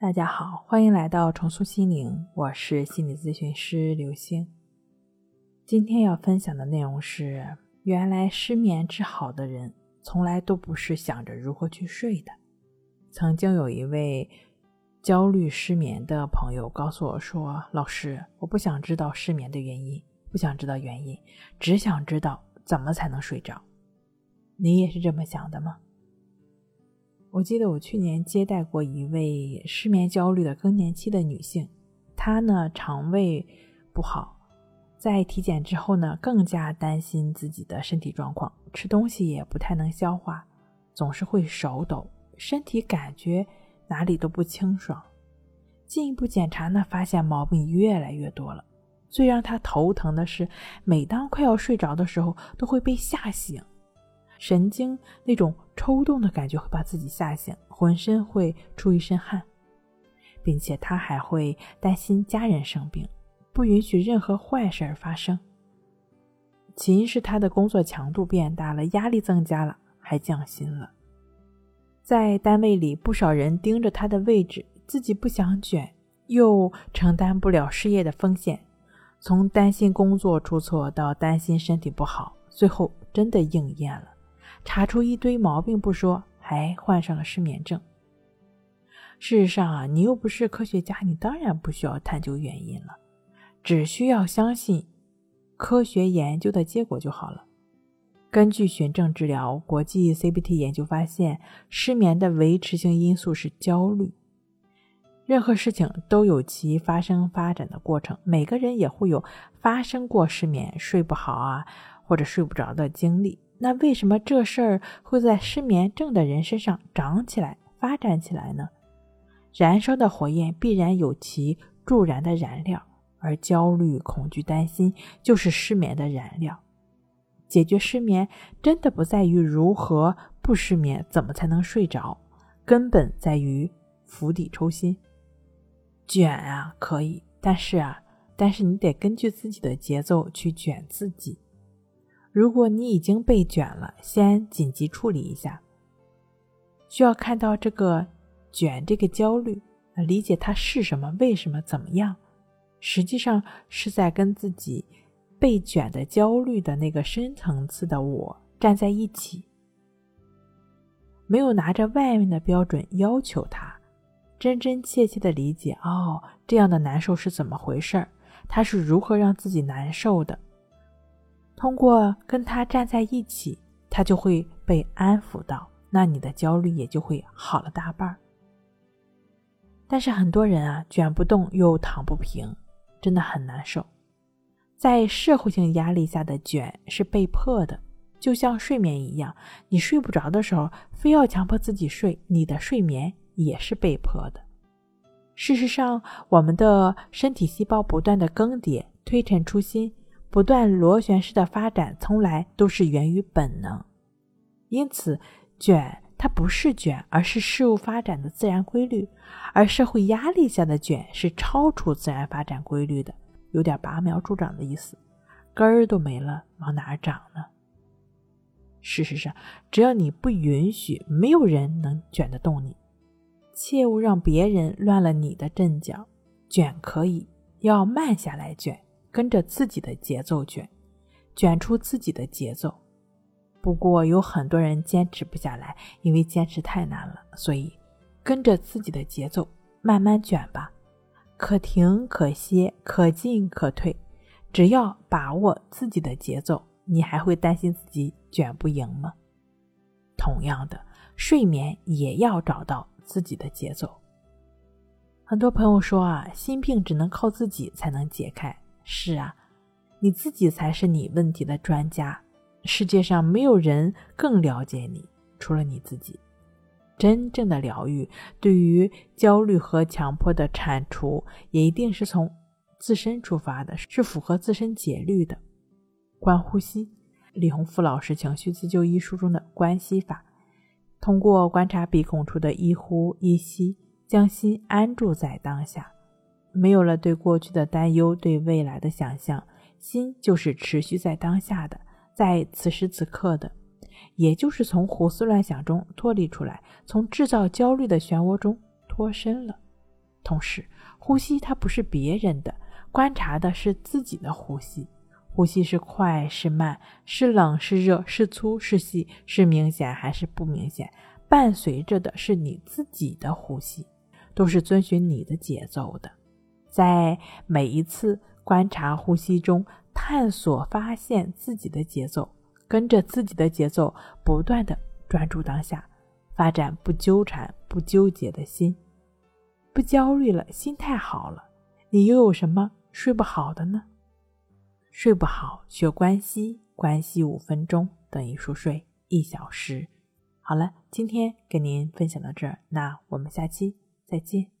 大家好，欢迎来到重塑心灵，我是心理咨询师刘星。今天要分享的内容是：原来失眠治好的人，从来都不是想着如何去睡的。曾经有一位焦虑失眠的朋友告诉我说：“老师，我不想知道失眠的原因，不想知道原因，只想知道怎么才能睡着。”你也是这么想的吗？我记得我去年接待过一位失眠焦虑的更年期的女性，她呢肠胃不好，在体检之后呢更加担心自己的身体状况，吃东西也不太能消化，总是会手抖，身体感觉哪里都不清爽。进一步检查呢，发现毛病越来越多了。最让她头疼的是，每当快要睡着的时候，都会被吓醒。神经那种抽动的感觉会把自己吓醒，浑身会出一身汗，并且他还会担心家人生病，不允许任何坏事发生。起因是他的工作强度变大了，压力增加了，还降薪了。在单位里，不少人盯着他的位置，自己不想卷，又承担不了失业的风险，从担心工作出错到担心身体不好，最后真的应验了。查出一堆毛病不说，还患上了失眠症。事实上啊，你又不是科学家，你当然不需要探究原因了，只需要相信科学研究的结果就好了。根据循证治疗国际 CBT 研究发现，失眠的维持性因素是焦虑。任何事情都有其发生发展的过程，每个人也会有发生过失眠、睡不好啊，或者睡不着的经历。那为什么这事儿会在失眠症的人身上长起来、发展起来呢？燃烧的火焰必然有其助燃的燃料，而焦虑、恐惧、担心就是失眠的燃料。解决失眠真的不在于如何不失眠，怎么才能睡着，根本在于釜底抽薪。卷啊，可以，但是啊，但是你得根据自己的节奏去卷自己。如果你已经被卷了，先紧急处理一下。需要看到这个卷，这个焦虑，理解它是什么，为什么，怎么样？实际上是在跟自己被卷的焦虑的那个深层次的我站在一起，没有拿着外面的标准要求他，真真切切的理解哦，这样的难受是怎么回事儿？他是如何让自己难受的？通过跟他站在一起，他就会被安抚到，那你的焦虑也就会好了大半儿。但是很多人啊，卷不动又躺不平，真的很难受。在社会性压力下的卷是被迫的，就像睡眠一样，你睡不着的时候，非要强迫自己睡，你的睡眠也是被迫的。事实上，我们的身体细胞不断的更迭、推陈出新。不断螺旋式的发展，从来都是源于本能，因此卷它不是卷，而是事物发展的自然规律。而社会压力下的卷是超出自然发展规律的，有点拔苗助长的意思，根儿都没了，往哪儿长呢？事实上，只要你不允许，没有人能卷得动你。切勿让别人乱了你的阵脚。卷可以，要慢下来卷。跟着自己的节奏卷，卷出自己的节奏。不过有很多人坚持不下来，因为坚持太难了。所以，跟着自己的节奏慢慢卷吧，可停可歇，可进可退。只要把握自己的节奏，你还会担心自己卷不赢吗？同样的，睡眠也要找到自己的节奏。很多朋友说啊，心病只能靠自己才能解开。是啊，你自己才是你问题的专家。世界上没有人更了解你，除了你自己。真正的疗愈，对于焦虑和强迫的铲除，也一定是从自身出发的，是符合自身节律的。观呼吸，李洪福老师《情绪自救》一书中的观息法，通过观察鼻孔处的一呼一吸，将心安住在当下。没有了对过去的担忧，对未来的想象，心就是持续在当下的，在此时此刻的，也就是从胡思乱想中脱离出来，从制造焦虑的漩涡中脱身了。同时，呼吸它不是别人的，观察的是自己的呼吸。呼吸是快是慢，是冷是热，是粗是细，是明显还是不明显？伴随着的是你自己的呼吸，都是遵循你的节奏的。在每一次观察呼吸中，探索发现自己的节奏，跟着自己的节奏，不断的专注当下，发展不纠缠、不纠结的心，不焦虑了，心态好了，你又有什么睡不好的呢？睡不好，学关息，关系五分钟等于熟睡一小时。好了，今天跟您分享到这儿，那我们下期再见。